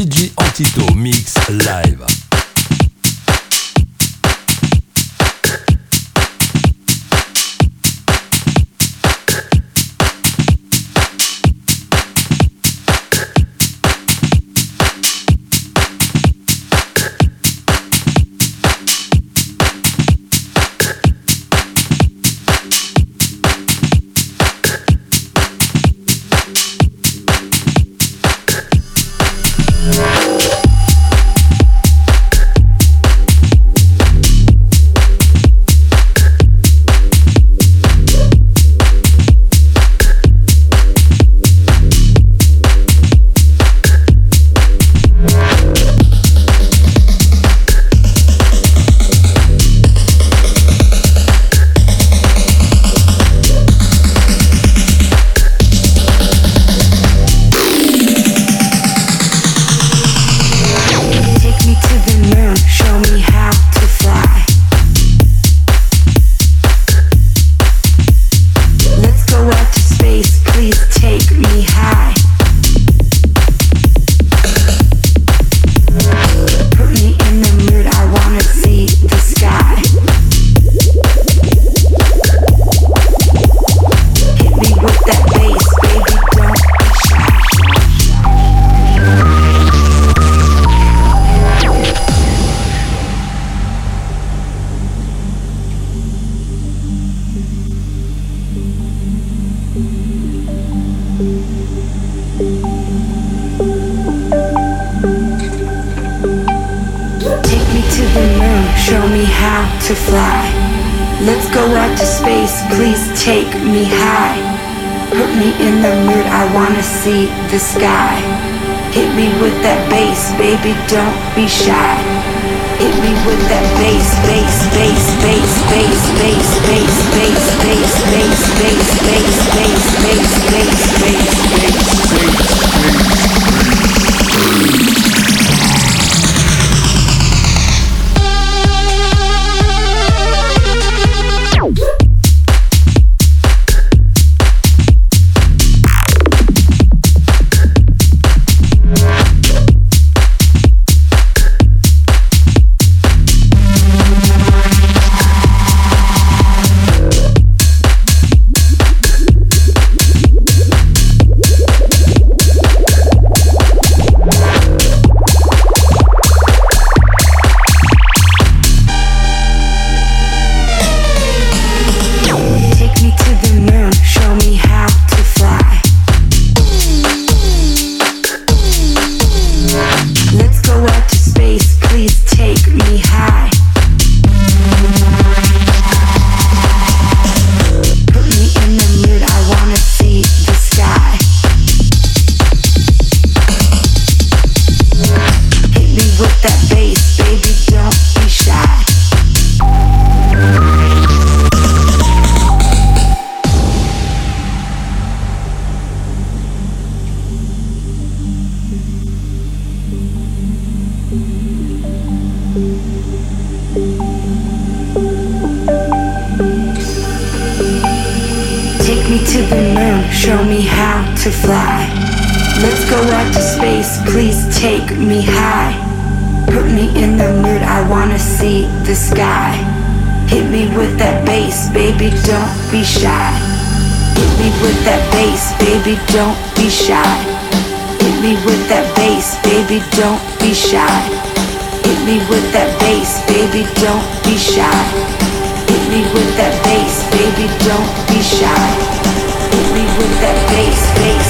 DJ Antito Mix Live. Please, please take me high. Put me in the mood, I wanna see the sky. Hit me with that bass, baby, don't be shy. Hit me with that bass, bass, bass, bass, bass, bass, bass, bass, bass, bass, bass, bass, bass, bass, bass, bass, bass, bass, bass, bass. Take me high, put me in the mood. I wanna see the sky. Hit me with that bass, baby, don't be shy. Hit me with that bass, baby, don't be shy. Hit me with that bass, baby, don't be shy. Hit me with that bass, baby, don't be shy. Hit me with that bass, baby, don't be shy. Hit me with that bass, bass.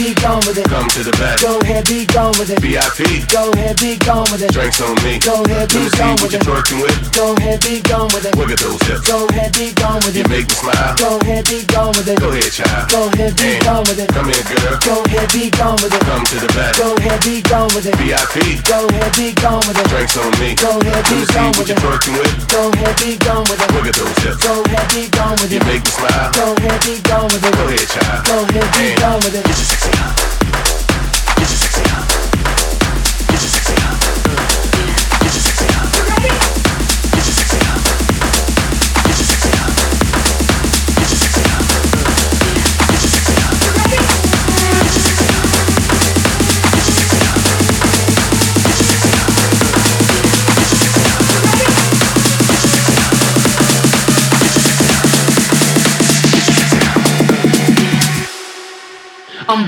be gone with it. Come to the back. Go ahead, be gone with it. VIP. Go ahead, be gone with it. Drinks on me. Go ahead, be gone what with you're it. twerking with. Go ahead, be gone with it. Wiggle those hips. Go ahead, be gone with You make me smile. Go ahead, be gone with it. Go ahead, child. Go ahead, be gone with it. Come here, girl. Go ahead, be gone with it. Come to the back. Go ahead, be gone with it. VIP. Go ahead, be gone with it. Drinks on me. Go ahead, be me see gone what with you're it. twerking with. Go ahead, be gone with it. Wiggle those hips. Go ahead, be gone with You make me smile. Go ahead, be gone with it. Go ahead, child. Go ahead, be gone with it. Get your sexy I'm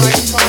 Thank you.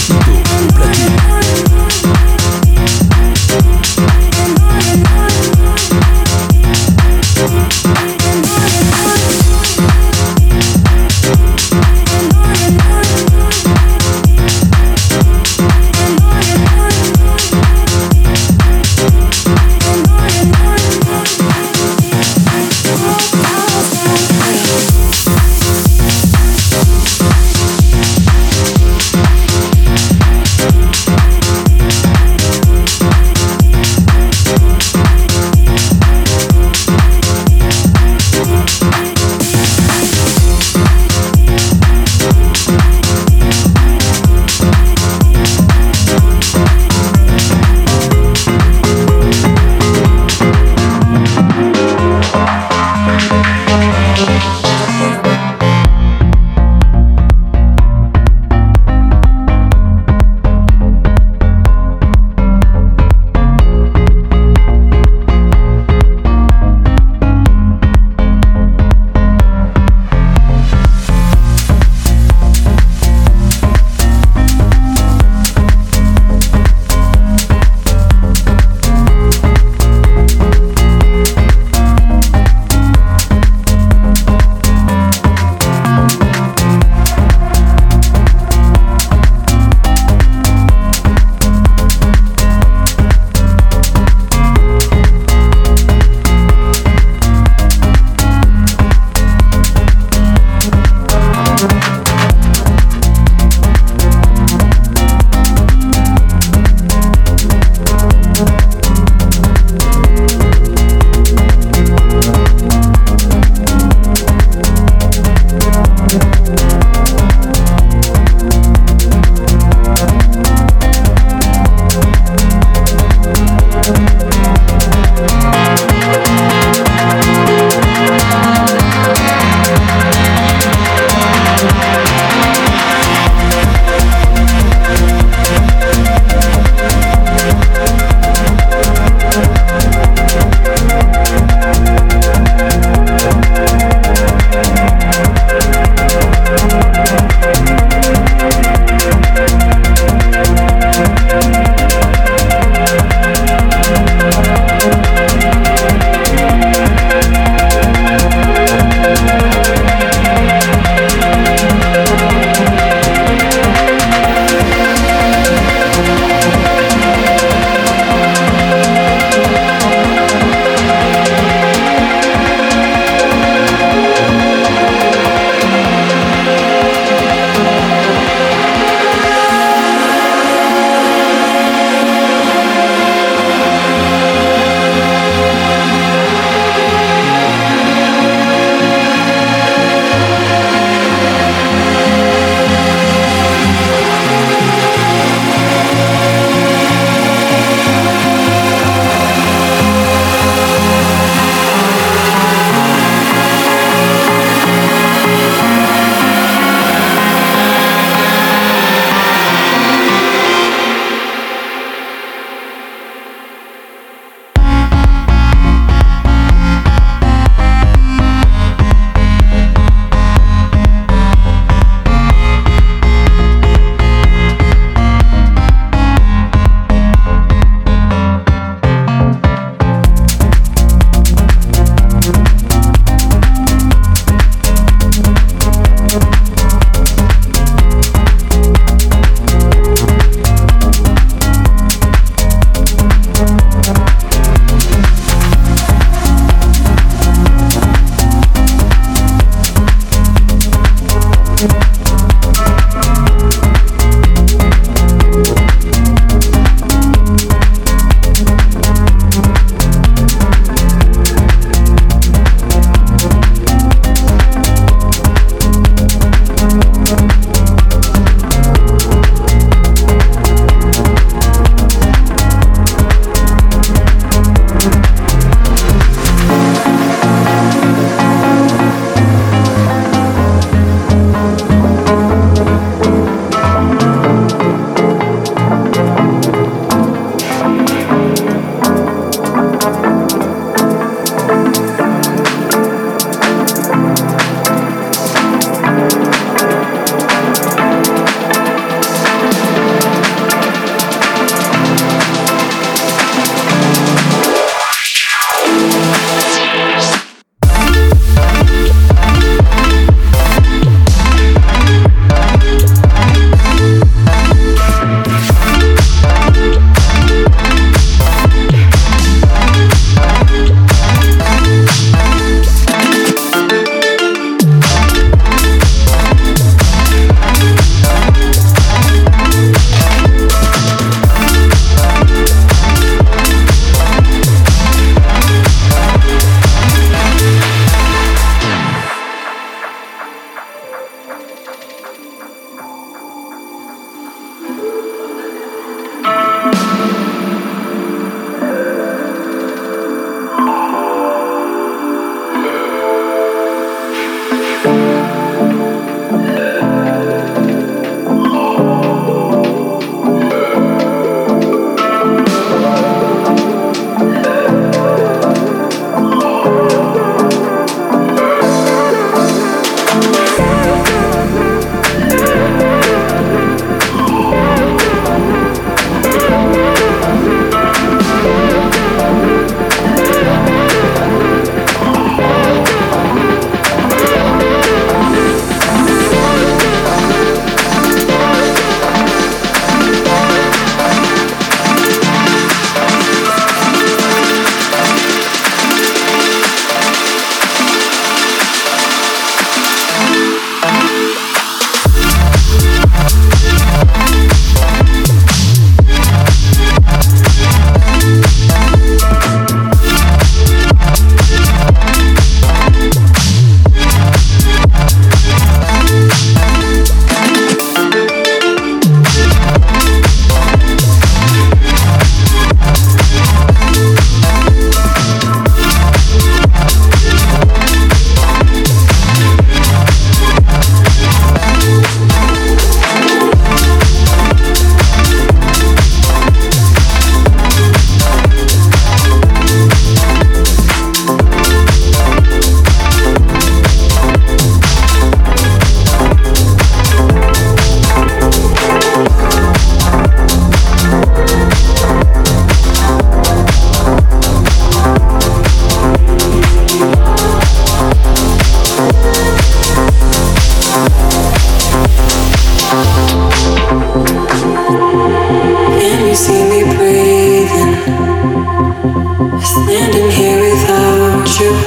éxito.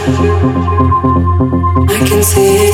I can see it's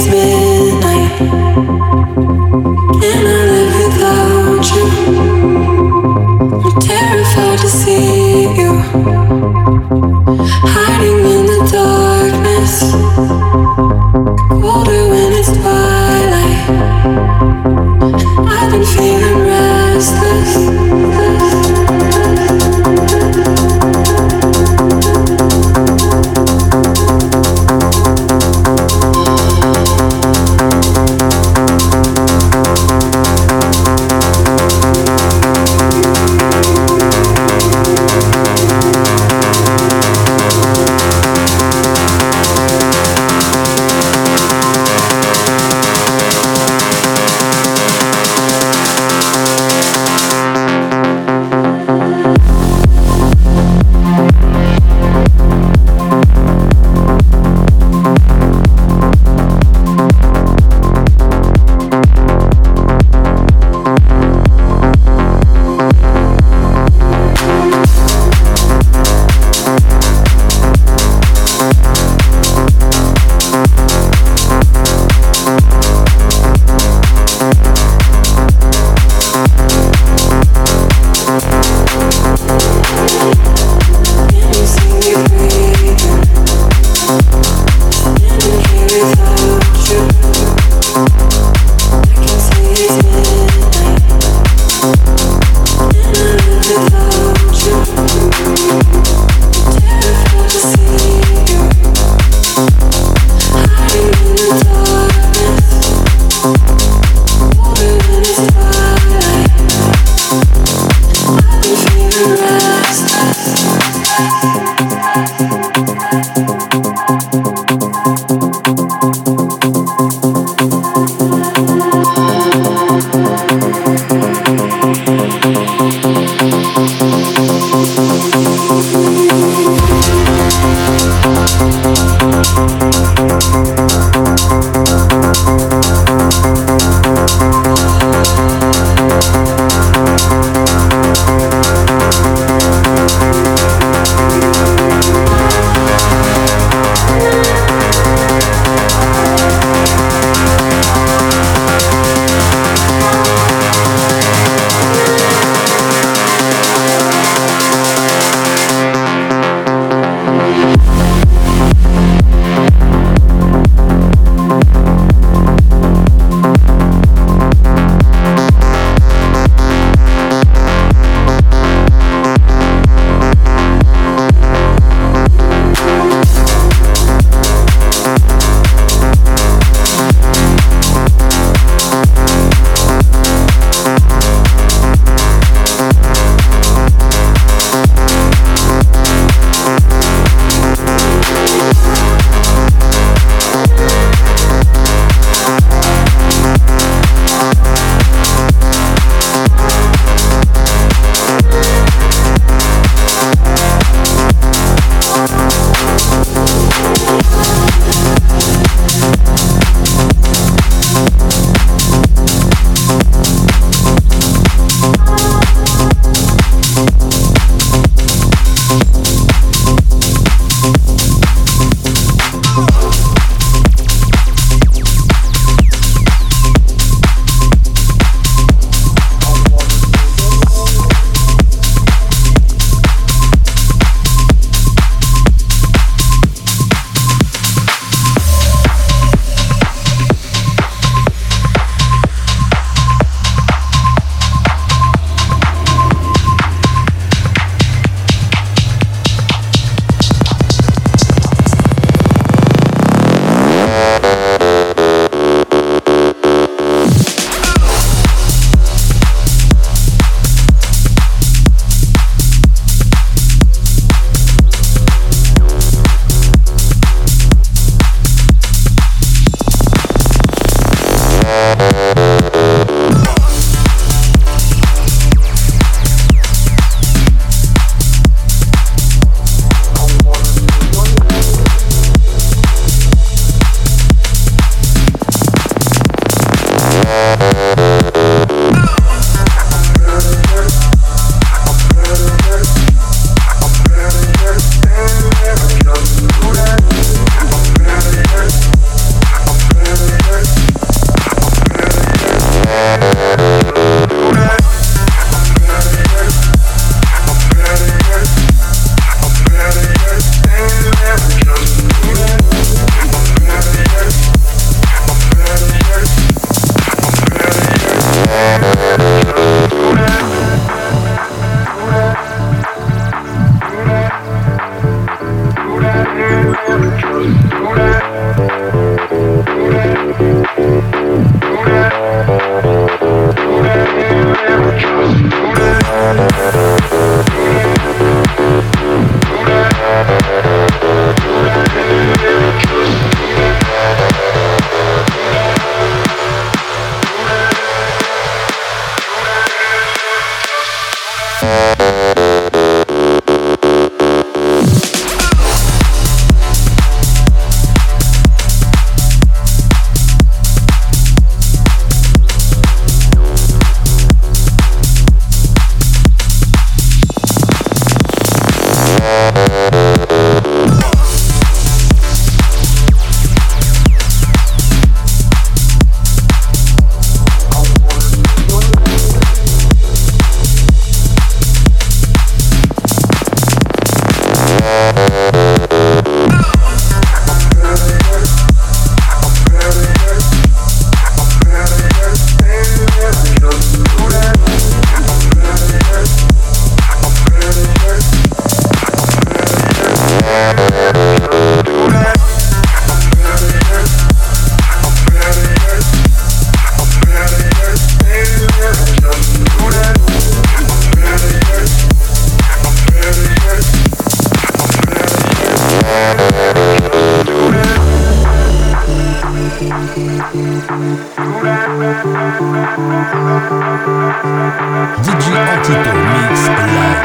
DJ Antito Mix Live.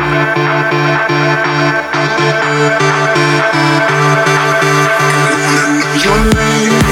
Your name,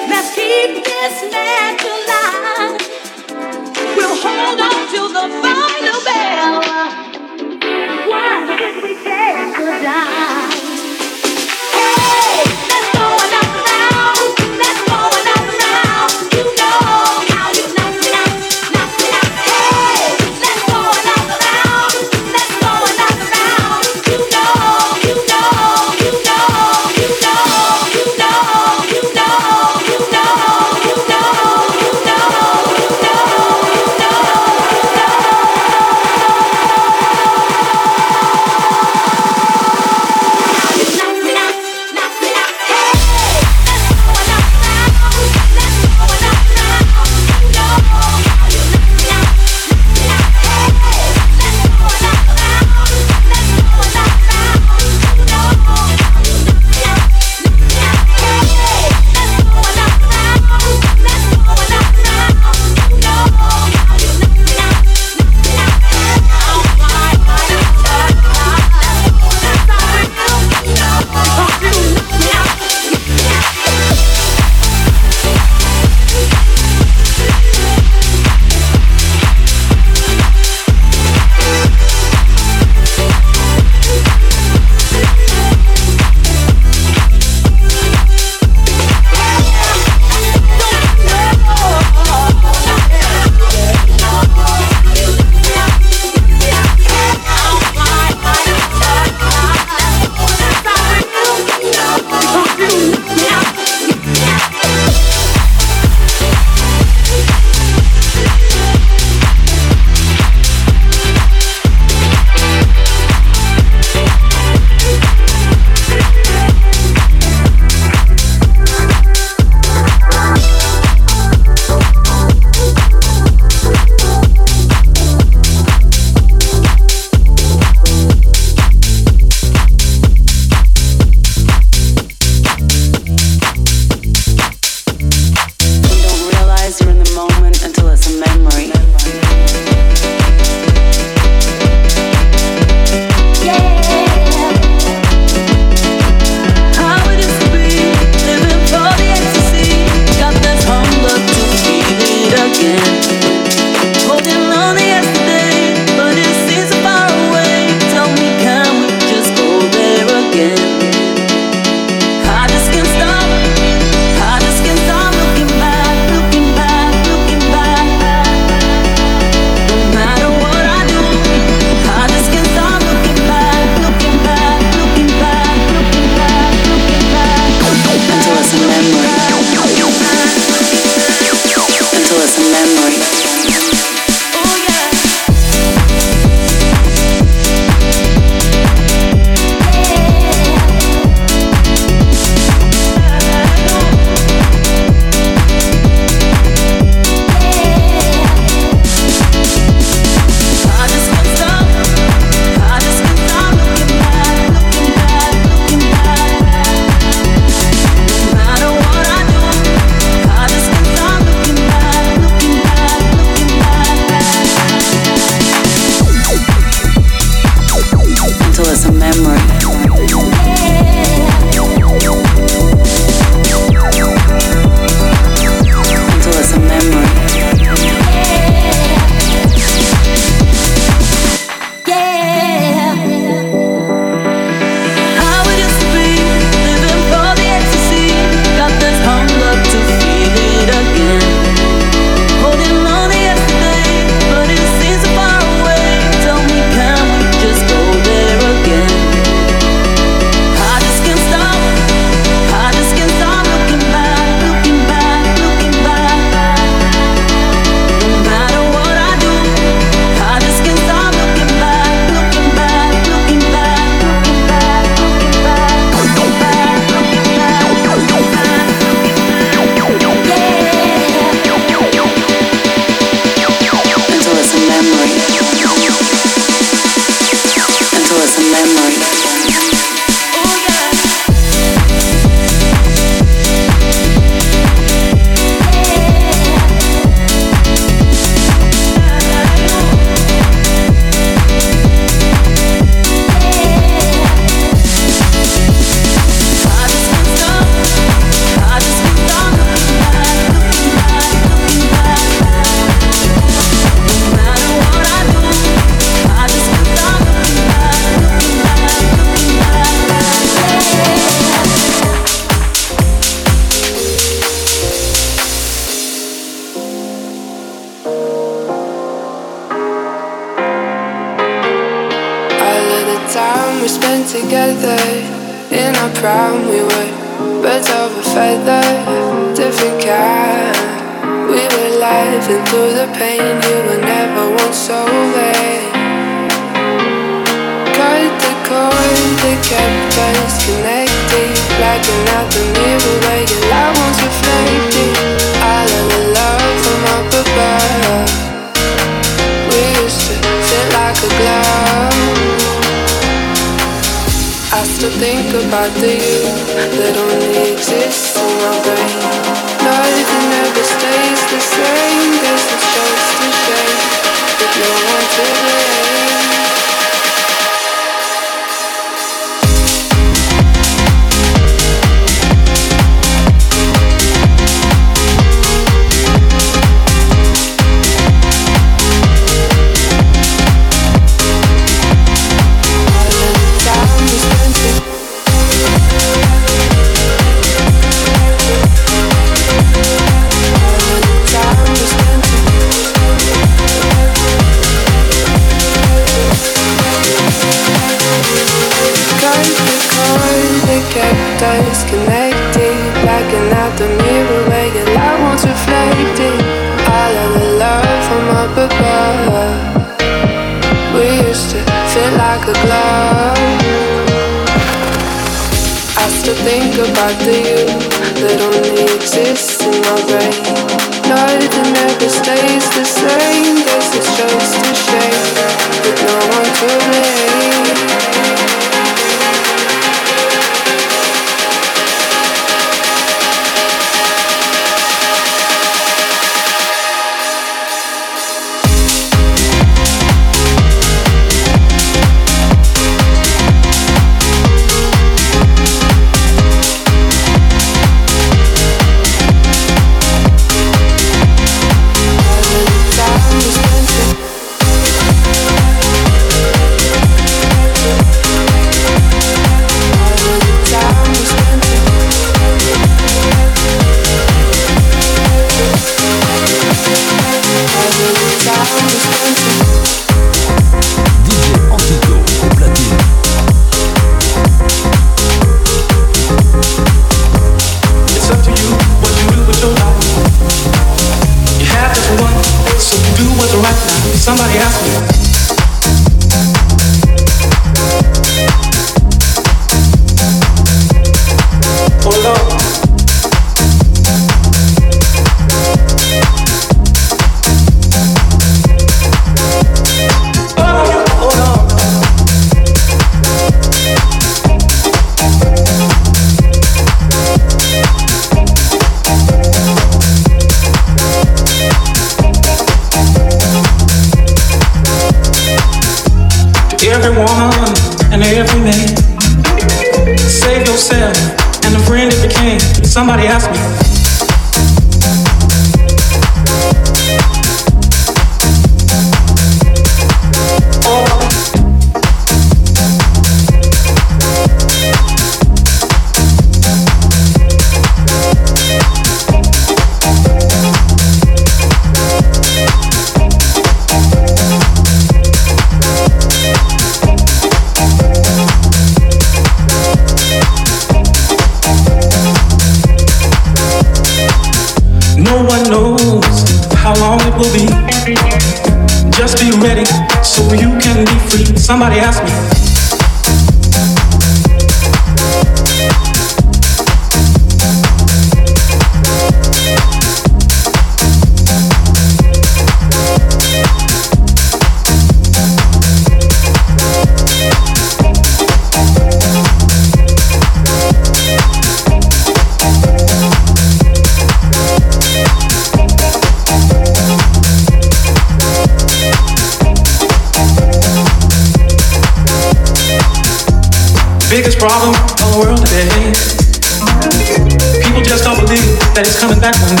it's coming back one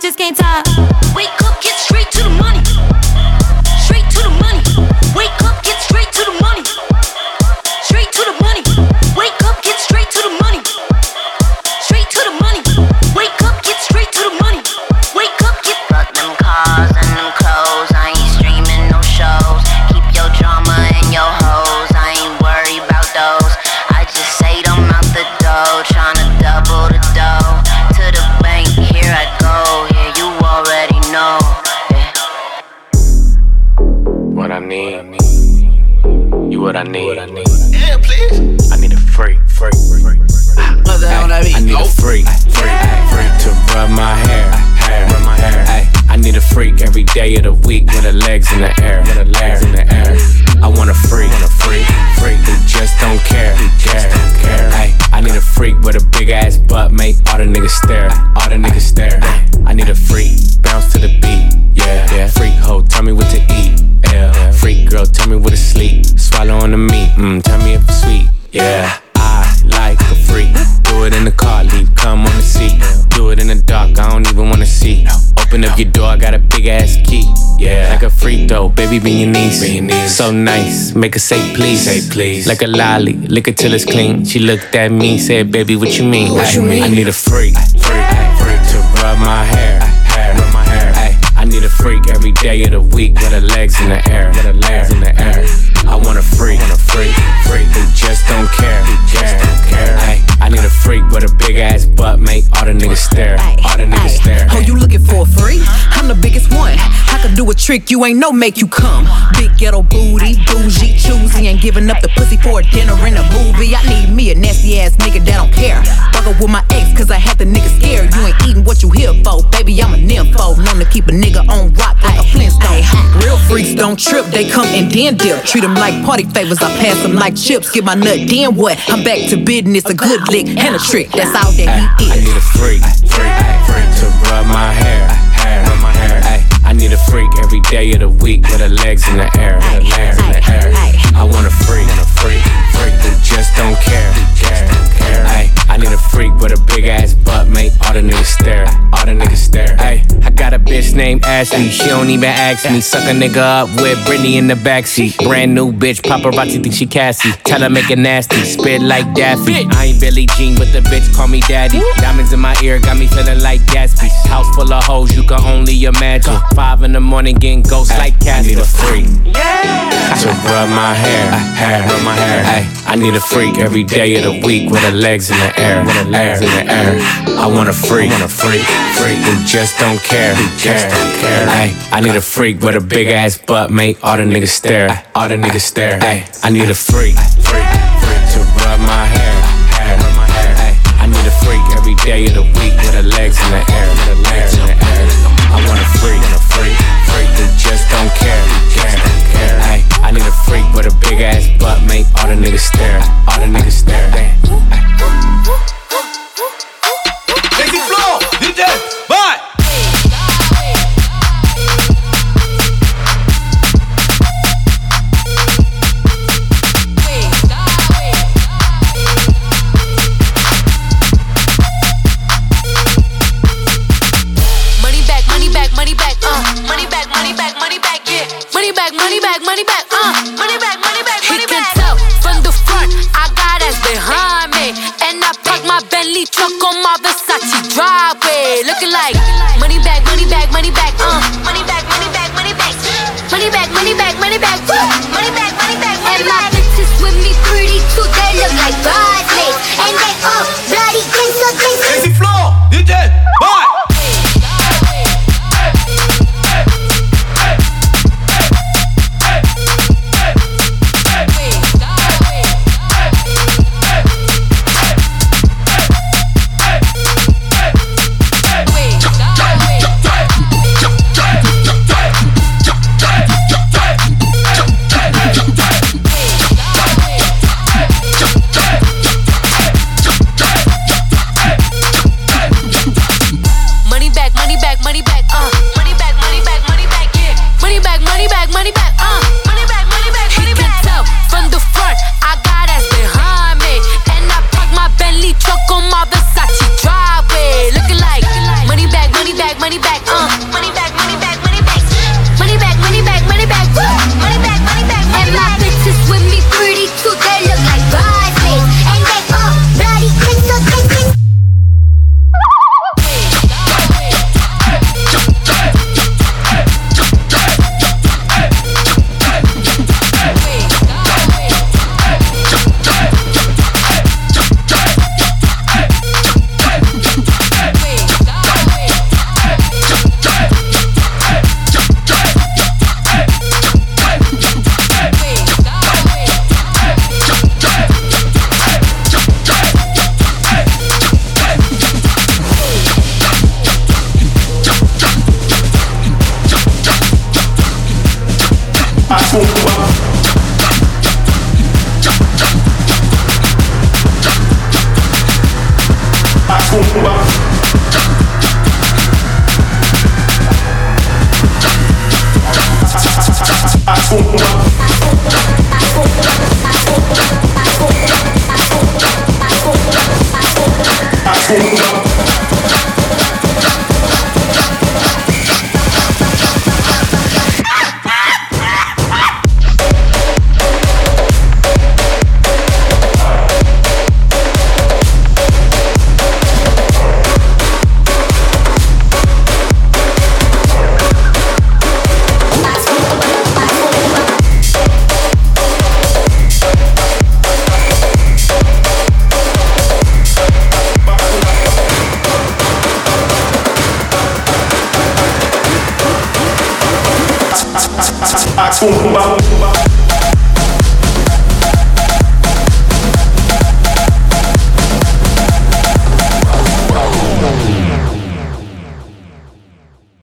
bitches can't talk. Freak though, baby, be your niece. So nice, make her say please. Say please. Like a lolly, lick it till it's clean. She looked at me, said, baby, what you mean? What you mean? I need a freak, freak, freak to rub my hair, hair, rub my hair. I need a freak every day of the week with her legs in the air, with her legs in the air. I want a freak, want a freak, freak who just don't care, care, care. Ay, I need a freak with a big ass butt, make all the niggas stare, all the niggas stare. Oh, you looking for a freak? I'm the biggest one. I could do a trick you ain't know make you come. Big ghetto booty, bougie, choosy, ain't giving up the pussy for a dinner and a movie. I need me a nasty ass nigga that don't care. Fuck up with my ex, cause I had the nigga scared. You ain't eating what you here for, baby. I'm a nympho. Known to keep a nigga on rock like a Flintstone. Real freaks don't trip, they come and then dip. Treat them like party favors, I pass them like chips. Get my nut, then what? I'm back to business, a good lick and a trick. That's all that he I need a freak, freak, freak to rub my hair, hair, rub my hair. I need a freak every day of the week with her legs in the air, with her legs in the air. I want a freak, a freak, freak who just don't care, care, care. Need a freak with a big ass butt, make all the niggas stare, all the niggas stare. Ay, I got a bitch named Ashley, she don't even ask me. Suck a nigga up with Britney in the backseat. Brand new bitch, paparazzi think she Cassie. Tell her make it nasty, spit like Daffy. I ain't Billie Jean, but the bitch call me daddy. Diamonds in my ear got me feeling like Gatsby. House full of hoes, you can only imagine. Five in the morning, getting ghosts like Cassie. I need a freak. Yeah. To rub my hair, hair, rub my hair. Ay, I need a freak every day of the week with her legs in the air, with her legs in the air. I want a freak, want a freak, freak. Who just don't care, who just don't care. Ay, I need a freak with a big ass butt, make all the niggas stare, all the niggas stare. Ay, I need a freak, freak, freak to rub my hair, hair, hair. Ay, I need a freak every day of the week with her legs in the air,